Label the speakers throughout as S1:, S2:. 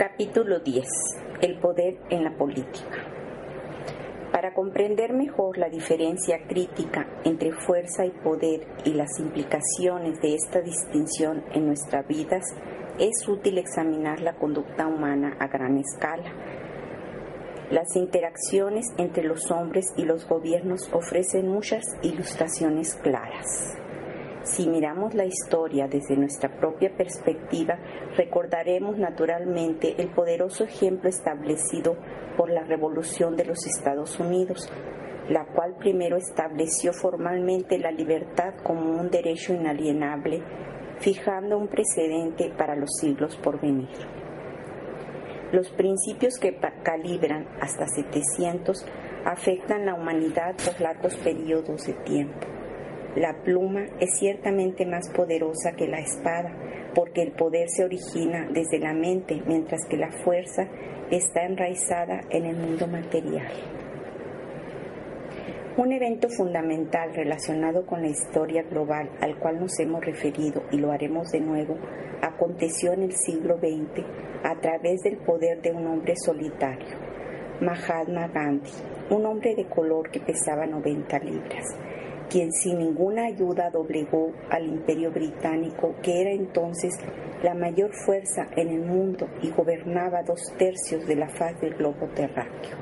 S1: Capítulo 10. El poder en la política. Para comprender mejor la diferencia crítica entre fuerza y poder y las implicaciones de esta distinción en nuestras vidas, es útil examinar la conducta humana a gran escala. Las interacciones entre los hombres y los gobiernos ofrecen muchas ilustraciones claras. Si miramos la historia desde nuestra propia perspectiva, recordaremos naturalmente el poderoso ejemplo establecido por la Revolución de los Estados Unidos, la cual primero estableció formalmente la libertad como un derecho inalienable, fijando un precedente para los siglos por venir. Los principios que calibran hasta 700 afectan la humanidad por largos periodos de tiempo la pluma es ciertamente más poderosa que la espada, porque el poder se origina desde la mente, mientras que la fuerza está enraizada en el mundo material. Un evento fundamental relacionado con la historia global al cual nos hemos referido y lo haremos de nuevo, aconteció en el siglo XX a través del poder de un hombre solitario, Mahatma Gandhi, un hombre de color que pesaba 90 libras quien sin ninguna ayuda doblegó al imperio británico, que era entonces la mayor fuerza en el mundo y gobernaba dos tercios de la faz del globo terráqueo.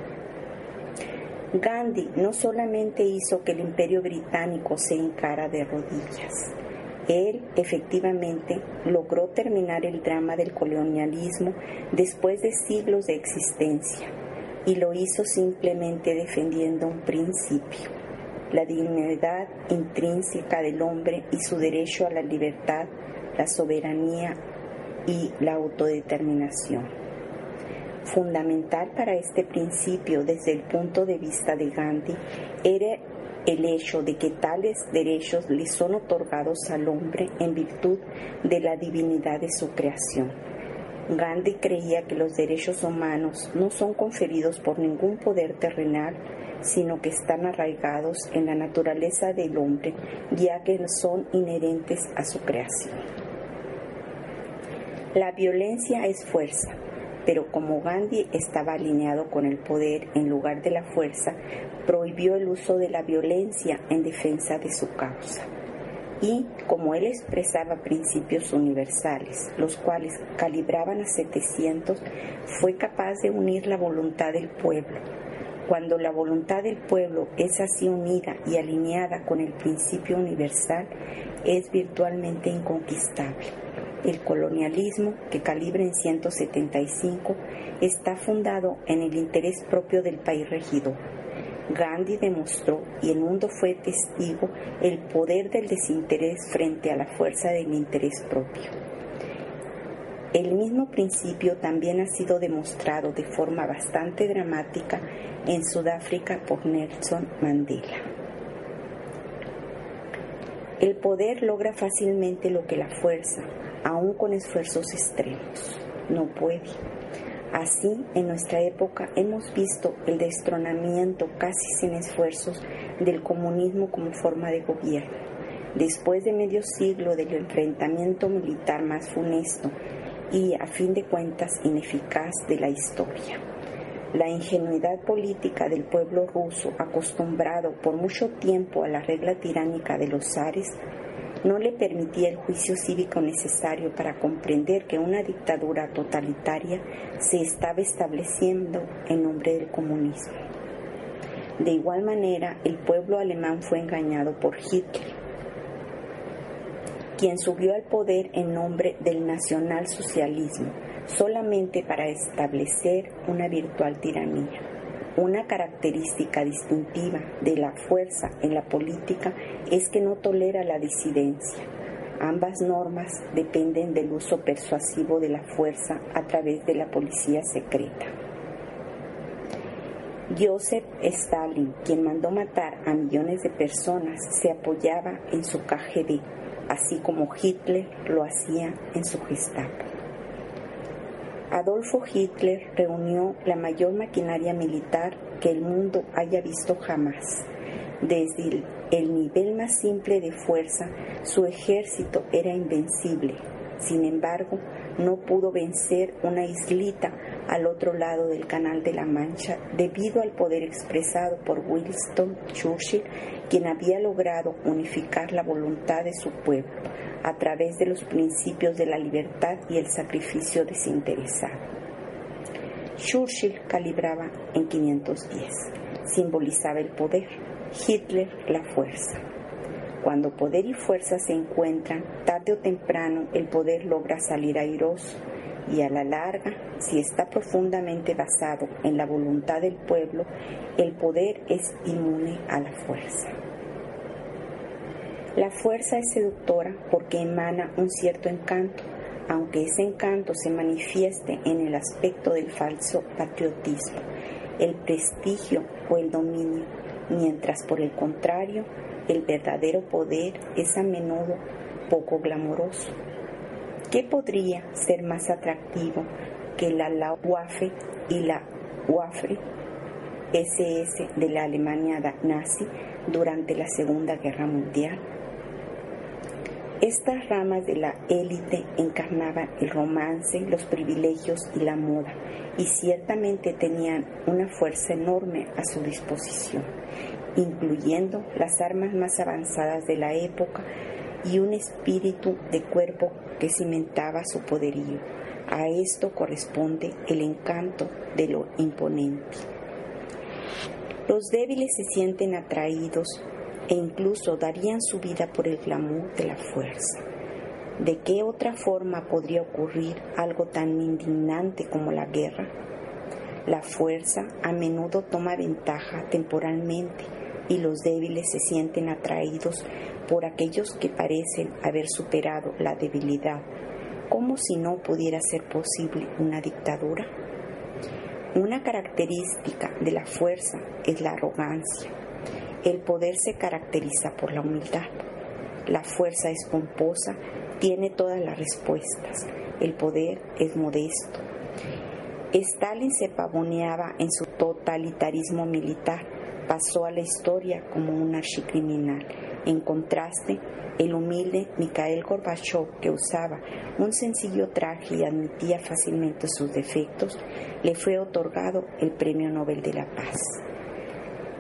S1: Gandhi no solamente hizo que el imperio británico se encara de rodillas, él efectivamente logró terminar el drama del colonialismo después de siglos de existencia y lo hizo simplemente defendiendo un principio la dignidad intrínseca del hombre y su derecho a la libertad, la soberanía y la autodeterminación. Fundamental para este principio desde el punto de vista de Gandhi era el hecho de que tales derechos le son otorgados al hombre en virtud de la divinidad de su creación. Gandhi creía que los derechos humanos no son conferidos por ningún poder terrenal, sino que están arraigados en la naturaleza del hombre, ya que son inherentes a su creación. La violencia es fuerza, pero como Gandhi estaba alineado con el poder en lugar de la fuerza, prohibió el uso de la violencia en defensa de su causa. Y como él expresaba principios universales, los cuales calibraban a 700, fue capaz de unir la voluntad del pueblo cuando la voluntad del pueblo es así unida y alineada con el principio universal, es virtualmente inconquistable. El colonialismo, que calibra en 175, está fundado en el interés propio del país regidor. Gandhi demostró, y el mundo fue testigo, el poder del desinterés frente a la fuerza del interés propio. El mismo principio también ha sido demostrado de forma bastante dramática en Sudáfrica por Nelson Mandela. El poder logra fácilmente lo que la fuerza, aun con esfuerzos extremos, no puede. Así, en nuestra época hemos visto el destronamiento casi sin esfuerzos del comunismo como forma de gobierno. Después de medio siglo del enfrentamiento militar más funesto y, a fin de cuentas, ineficaz de la historia. La ingenuidad política del pueblo ruso, acostumbrado por mucho tiempo a la regla tiránica de los zares, no le permitía el juicio cívico necesario para comprender que una dictadura totalitaria se estaba estableciendo en nombre del comunismo. De igual manera, el pueblo alemán fue engañado por Hitler, quien subió al poder en nombre del nacionalsocialismo solamente para establecer una virtual tiranía. Una característica distintiva de la fuerza en la política es que no tolera la disidencia. Ambas normas dependen del uso persuasivo de la fuerza a través de la policía secreta. Joseph Stalin, quien mandó matar a millones de personas, se apoyaba en su KGB, así como Hitler lo hacía en su Gestapo. Adolfo Hitler reunió la mayor maquinaria militar que el mundo haya visto jamás. Desde el nivel más simple de fuerza, su ejército era invencible. Sin embargo, no pudo vencer una islita al otro lado del Canal de la Mancha debido al poder expresado por Winston Churchill, quien había logrado unificar la voluntad de su pueblo a través de los principios de la libertad y el sacrificio desinteresado. Churchill calibraba en 510, simbolizaba el poder, Hitler la fuerza. Cuando poder y fuerza se encuentran, tarde o temprano el poder logra salir airoso y a la larga, si está profundamente basado en la voluntad del pueblo, el poder es inmune a la fuerza. La fuerza es seductora porque emana un cierto encanto, aunque ese encanto se manifieste en el aspecto del falso patriotismo, el prestigio o el dominio, mientras por el contrario el verdadero poder es a menudo poco glamoroso. ¿Qué podría ser más atractivo que la Lauwafe y la Waffe SS de la Alemania nazi durante la Segunda Guerra Mundial? Estas ramas de la élite encarnaban el romance, los privilegios y la moda, y ciertamente tenían una fuerza enorme a su disposición incluyendo las armas más avanzadas de la época y un espíritu de cuerpo que cimentaba su poderío. A esto corresponde el encanto de lo imponente. Los débiles se sienten atraídos e incluso darían su vida por el glamour de la fuerza. ¿De qué otra forma podría ocurrir algo tan indignante como la guerra? La fuerza a menudo toma ventaja temporalmente y los débiles se sienten atraídos por aquellos que parecen haber superado la debilidad, como si no pudiera ser posible una dictadura. Una característica de la fuerza es la arrogancia. El poder se caracteriza por la humildad. La fuerza es pomposa, tiene todas las respuestas. El poder es modesto. Stalin se pavoneaba en su totalitarismo militar pasó a la historia como un archicriminal. En contraste, el humilde Mikhail Gorbachev, que usaba un sencillo traje y admitía fácilmente sus defectos, le fue otorgado el Premio Nobel de la Paz.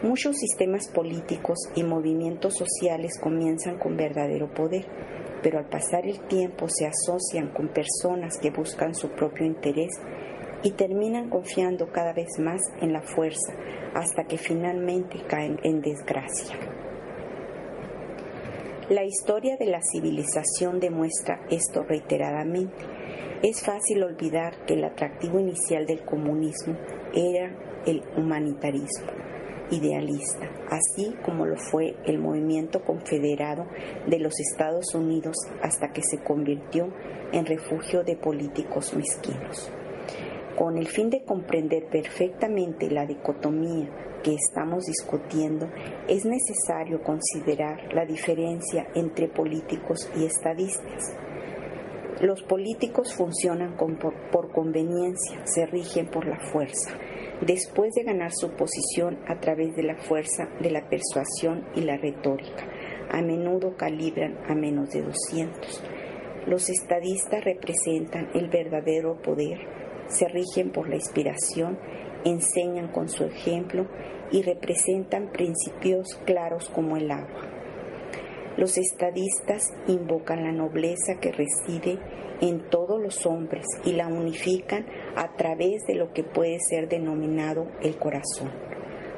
S1: Muchos sistemas políticos y movimientos sociales comienzan con verdadero poder, pero al pasar el tiempo se asocian con personas que buscan su propio interés y terminan confiando cada vez más en la fuerza hasta que finalmente caen en desgracia. La historia de la civilización demuestra esto reiteradamente. Es fácil olvidar que el atractivo inicial del comunismo era el humanitarismo idealista, así como lo fue el movimiento confederado de los Estados Unidos hasta que se convirtió en refugio de políticos mezquinos con el fin de comprender perfectamente la dicotomía que estamos discutiendo, es necesario considerar la diferencia entre políticos y estadistas. Los políticos funcionan por, conveniencia, se rigen por la fuerza, después de ganar su posición a través de la fuerza de la persuasión y la retórica. A menudo calibran a menos de 200. Los estadistas representan el verdadero poder se rigen por la inspiración, enseñan con su ejemplo y representan principios claros como el agua. Los estadistas invocan la nobleza que reside en todos los hombres y la unifican a través de lo que puede ser denominado el corazón.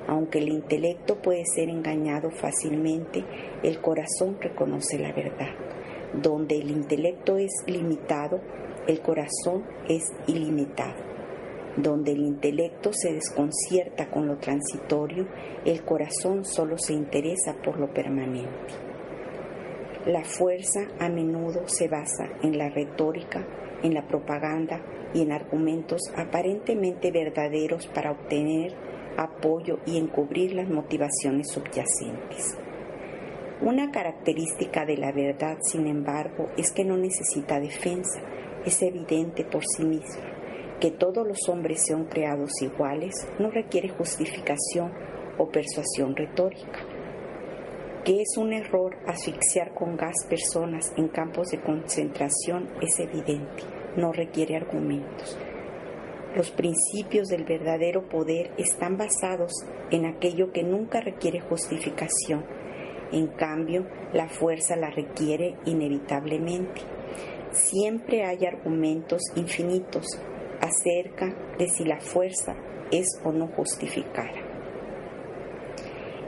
S1: Aunque el intelecto puede ser engañado fácilmente, el corazón reconoce la verdad. Donde el intelecto es limitado, el corazón es ilimitado. Donde el intelecto se desconcierta con lo transitorio, el corazón solo se interesa por lo permanente. La fuerza a menudo se basa en la retórica, en la propaganda y en argumentos aparentemente verdaderos para obtener apoyo y encubrir las motivaciones subyacentes. Una característica de la verdad, sin embargo, es que no necesita defensa, es evidente por sí misma. Que todos los hombres sean creados iguales no requiere justificación o persuasión retórica. Que es un error asfixiar con gas personas en campos de concentración es evidente. No requiere argumentos. Los principios del verdadero poder están basados en aquello que nunca requiere justificación. En cambio, la fuerza la requiere inevitablemente. Siempre hay argumentos infinitos acerca de si la fuerza es o no justificada.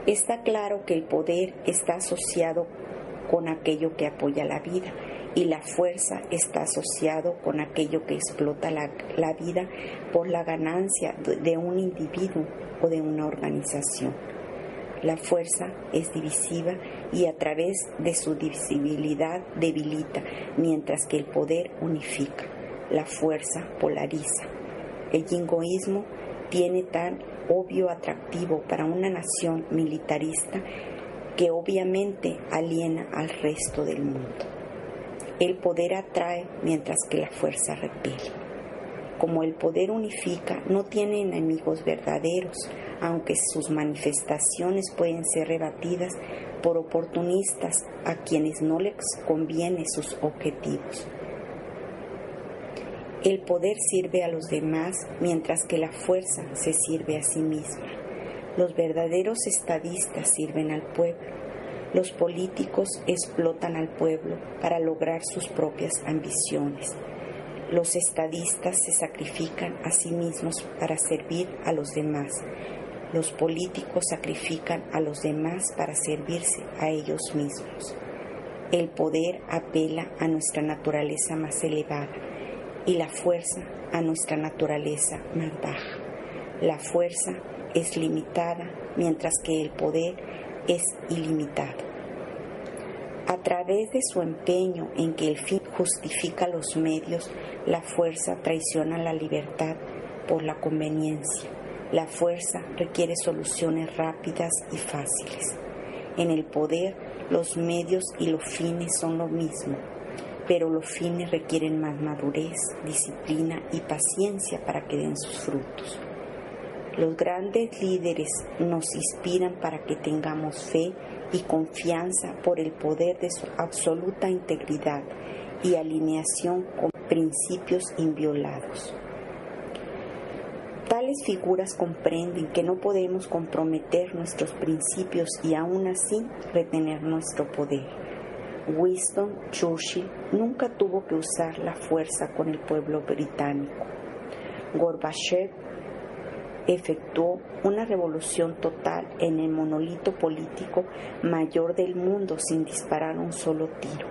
S1: Está claro que el poder está asociado con aquello que apoya la vida y la fuerza está asociado con aquello que explota la, vida por la ganancia de un individuo o de una organización. La fuerza es divisiva y a través de su divisibilidad debilita, mientras que el poder unifica. La fuerza polariza. El jingoísmo tiene tan obvio atractivo para una nación militarista que obviamente aliena al resto del mundo. El poder atrae mientras que la fuerza repele. Como el poder unifica, no tiene enemigos verdaderos, aunque sus manifestaciones pueden ser rebatidas por oportunistas a quienes no les conviene sus objetivos. El poder sirve a los demás mientras que la fuerza se sirve a sí misma. Los verdaderos estadistas sirven al pueblo los políticos explotan al pueblo para lograr sus propias ambiciones. Los estadistas se sacrifican a sí mismos para servir a los demás. Los políticos sacrifican a los demás para servirse a ellos mismos. El poder apela a nuestra naturaleza más elevada y la fuerza a nuestra naturaleza más baja. La fuerza es limitada mientras que el poder es ilimitado. A través de su empeño en que el fin justifica los medios, la fuerza traiciona la libertad por la conveniencia. La fuerza requiere soluciones rápidas y fáciles. En el poder, los medios y los fines son lo mismo, pero los fines requieren más madurez, disciplina y paciencia para que den sus frutos. Los grandes líderes nos inspiran para que tengamos fe y confianza por el poder de su absoluta integridad y alineación con principios inviolados. Tales figuras comprenden que no podemos comprometer nuestros principios y aún así retener nuestro poder. Winston Churchill nunca tuvo que usar la fuerza con el pueblo británico. Gorbachev efectuó una revolución total en el monolito político mayor del mundo sin disparar un solo tiro.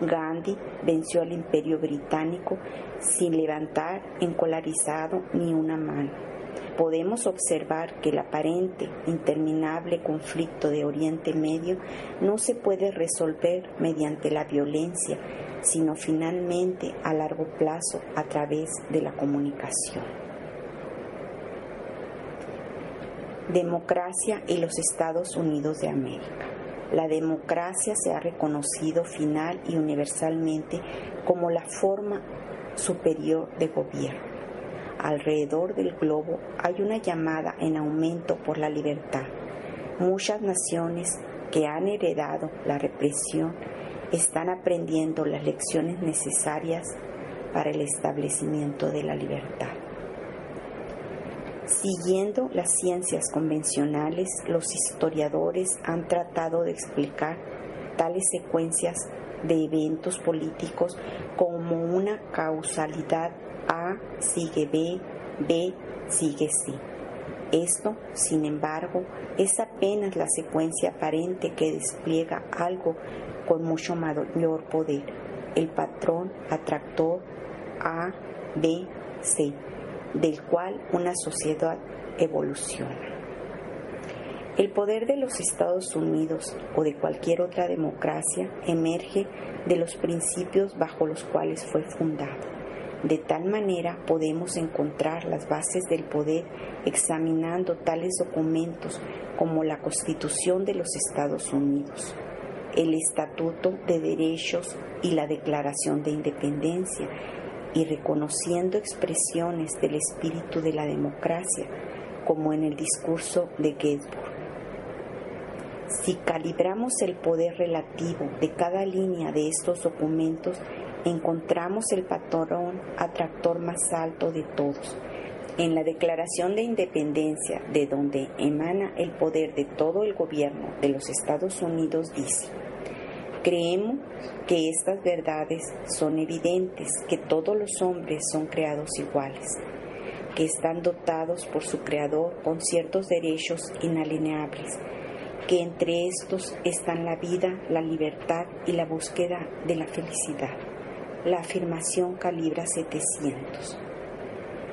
S1: Gandhi venció al imperio británico sin levantar encolarizado ni una mano. Podemos observar que el aparente interminable conflicto de Oriente Medio no se puede resolver mediante la violencia, sino finalmente a largo plazo a través de la comunicación. Democracia y los Estados Unidos de América. La democracia se ha reconocido final y universalmente como la forma superior de gobierno. Alrededor del globo hay una llamada en aumento por la libertad. Muchas naciones que han heredado la represión están aprendiendo las lecciones necesarias para el establecimiento de la libertad. Siguiendo las ciencias convencionales, los historiadores han tratado de explicar tales secuencias de eventos políticos como una causalidad A sigue B, B sigue C. Esto, sin embargo, es apenas la secuencia aparente que despliega algo con mucho mayor poder, el patrón atractor A, B, C del cual una sociedad evoluciona. El poder de los Estados Unidos o de cualquier otra democracia emerge de los principios bajo los cuales fue fundado. De tal manera podemos encontrar las bases del poder examinando tales documentos como la Constitución de los Estados Unidos, el Estatuto de Derechos y la Declaración de Independencia y reconociendo expresiones del espíritu de la democracia, como en el discurso de Gettysburg. Si calibramos el poder relativo de cada línea de estos documentos, encontramos el patrón atractor más alto de todos. En la Declaración de Independencia, de donde emana el poder de todo el gobierno de los Estados Unidos, dice, creemos que estas verdades son evidentes, que todos los hombres son creados iguales, que están dotados por su Creador con ciertos derechos inalienables, que entre estos están la vida, la libertad y la búsqueda de la felicidad. La afirmación calibra 700.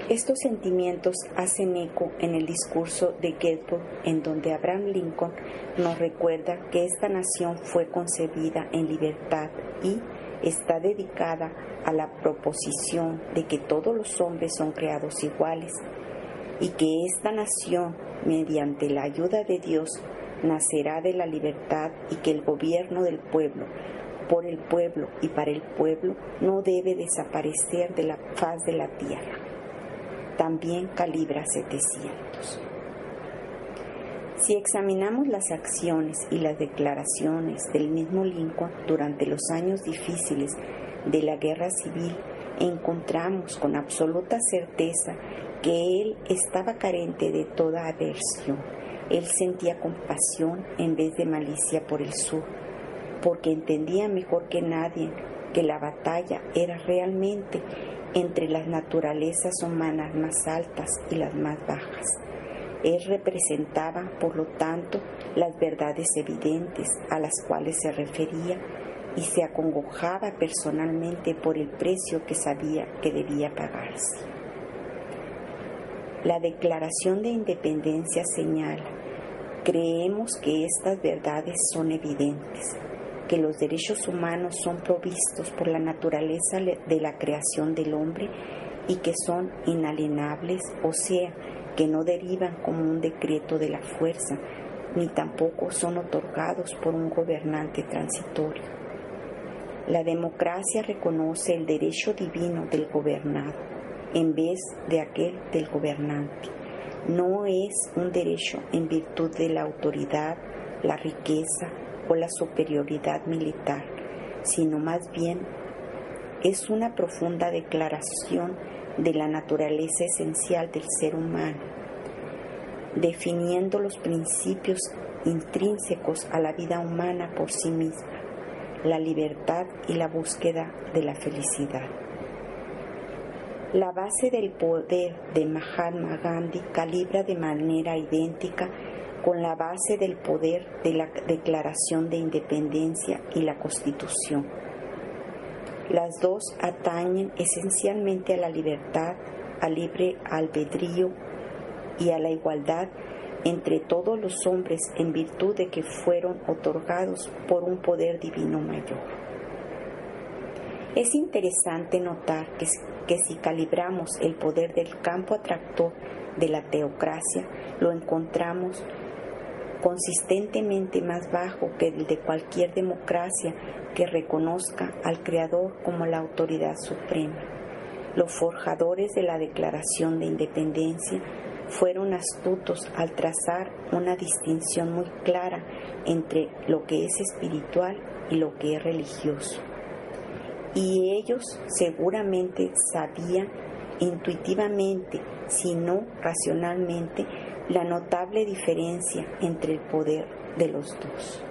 S1: Estos sentimientos hacen eco en el discurso de Gettysburg, en donde Abraham Lincoln nos recuerda que esta nación fue concebida en libertad y está dedicada a la proposición de que todos los hombres son creados iguales y que esta nación, mediante la ayuda de Dios, nacerá de la libertad y que el gobierno del pueblo, por el pueblo y para el pueblo, no debe desaparecer de la faz de la tierra. También calibra 700. Si examinamos las acciones y las declaraciones del mismo Lincoln durante los años difíciles de la guerra civil, encontramos con absoluta certeza que él estaba carente de toda aversión. Él sentía compasión en vez de malicia por el sur, porque entendía mejor que nadie que la batalla era realmente entre las naturalezas humanas más altas y las más bajas él representaba, por lo tanto, las verdades evidentes a las cuales se refería y se acongojaba personalmente por el precio que sabía que debía pagarse. La Declaración de Independencia señala, creemos que estas verdades son evidentes, que los derechos humanos son provistos por la naturaleza de la creación del hombre y que son inalienables, o sea, que no derivan como un decreto de la fuerza, ni tampoco son otorgados por un gobernante transitorio. La democracia reconoce el derecho divino del gobernado en vez de aquel del gobernante. No es un derecho en virtud de la autoridad, la riqueza la superioridad militar, sino más bien es una profunda declaración de la naturaleza esencial del ser humano, definiendo los principios intrínsecos a la vida humana por sí misma, la libertad y la búsqueda de la felicidad. La base del poder de Mahatma Gandhi calibra de manera idéntica con la base del poder de la Declaración de Independencia y la Constitución las dos atañen esencialmente a la libertad, al libre albedrío y a la igualdad entre todos los hombres en virtud de que fueron otorgados por un poder divino mayor. Es interesante notar que, que, si calibramos el poder del campo atractor de la teocracia, lo encontramos consistentemente más bajo que el de cualquier democracia que reconozca al Creador como la autoridad suprema. Los forjadores de la Declaración de Independencia fueron astutos al trazar una distinción muy clara entre lo que es espiritual y lo que es religioso. Y ellos seguramente sabían intuitivamente, si no racionalmente, la notable diferencia entre el poder de los dos.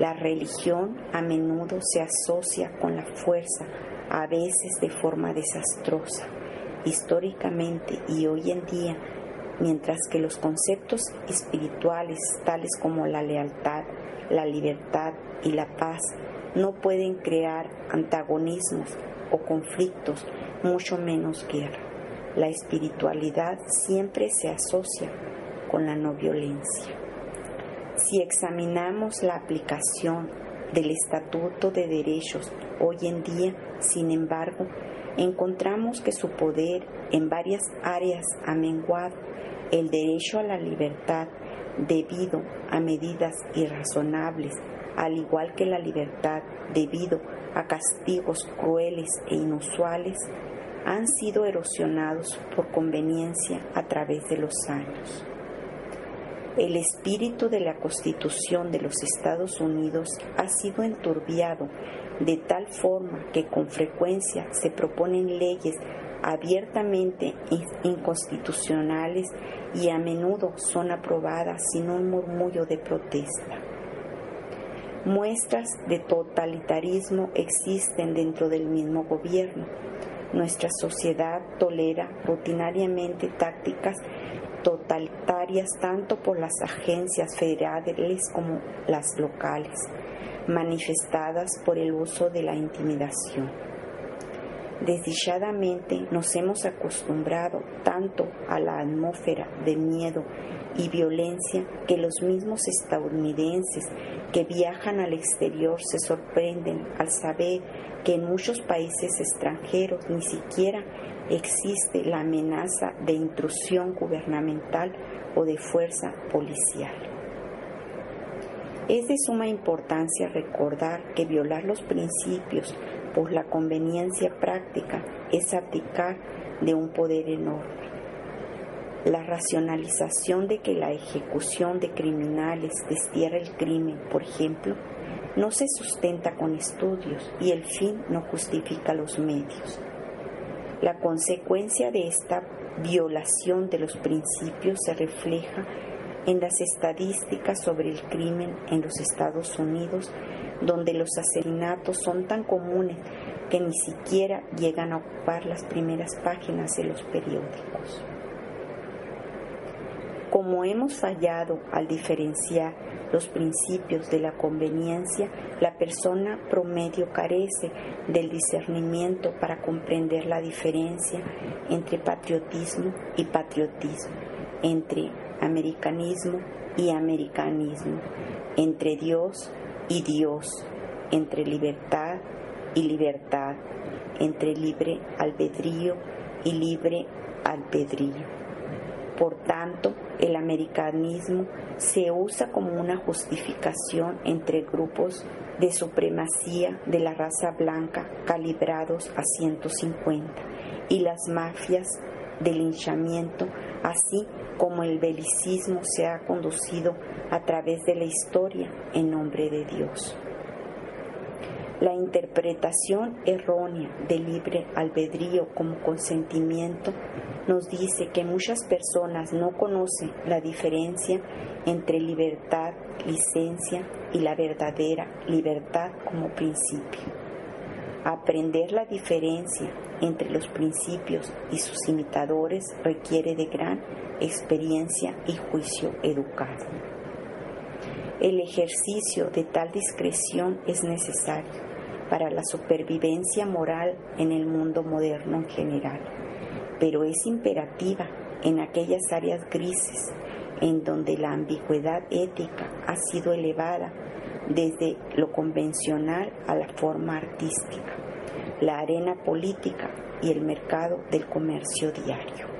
S1: La religión a menudo se asocia con la fuerza, a veces de forma desastrosa, históricamente y hoy en día, mientras que los conceptos espirituales tales como la lealtad, la libertad y la paz no pueden crear antagonismos o conflictos, mucho menos guerra la espiritualidad siempre se asocia con la no violencia. Si examinamos la aplicación del Estatuto de Derechos hoy en día, sin embargo, encontramos que su poder en varias áreas ha menguado. El derecho a la libertad debido a medidas irrazonables, al igual que la libertad debido a castigos crueles e inusuales, han sido erosionados por conveniencia a través de los años. El espíritu de la Constitución de los Estados Unidos ha sido enturbiado de tal forma que con frecuencia se proponen leyes abiertamente inconstitucionales y a menudo son aprobadas sin un murmullo de protesta. Muestras de totalitarismo existen dentro del mismo gobierno. Nuestra sociedad tolera rutinariamente tácticas totalitarias tanto por las agencias federales como las locales, manifestadas por el uso de la intimidación. Desdichadamente nos hemos acostumbrado tanto a la atmósfera de miedo y violencia que los mismos estadounidenses que viajan al exterior se sorprenden al saber que en muchos países extranjeros ni siquiera existe la amenaza de intrusión gubernamental o de fuerza policial. Es de suma importancia recordar que violar los principios por la conveniencia práctica es abdicar de un poder enorme. La racionalización de que la ejecución de criminales destierra el crimen, por ejemplo, no se sustenta con estudios y el fin no justifica los medios. La consecuencia de esta violación de los principios se refleja en las estadísticas sobre el crimen en los Estados Unidos, donde los asesinatos son tan comunes que ni siquiera llegan a ocupar las primeras páginas de los periódicos. Como hemos fallado al diferenciar los principios de la conveniencia, la persona promedio carece del discernimiento para comprender la diferencia entre patriotismo y patriotismo, entre americanismo y americanismo, entre Dios y Dios, entre libertad y libertad, entre libre albedrío y libre albedrío. Por tanto, el americanismo se usa como una justificación entre grupos de supremacía de la raza blanca calibrados a 150 y las mafias de linchamiento, así como el belicismo se ha conducido a través de la historia en nombre de Dios. La interpretación errónea del libre albedrío como consentimiento nos dice que muchas personas no conocen la diferencia entre libertad, licencia y la verdadera libertad como principio. Aprender la diferencia entre los principios y sus imitadores requiere de gran experiencia y juicio educado. El ejercicio de tal discreción es necesario para la supervivencia moral en el mundo moderno en general, pero es imperativa en aquellas áreas grises en donde la ambigüedad ética ha sido elevada desde lo convencional a la forma artística, la arena política y el mercado del comercio diario.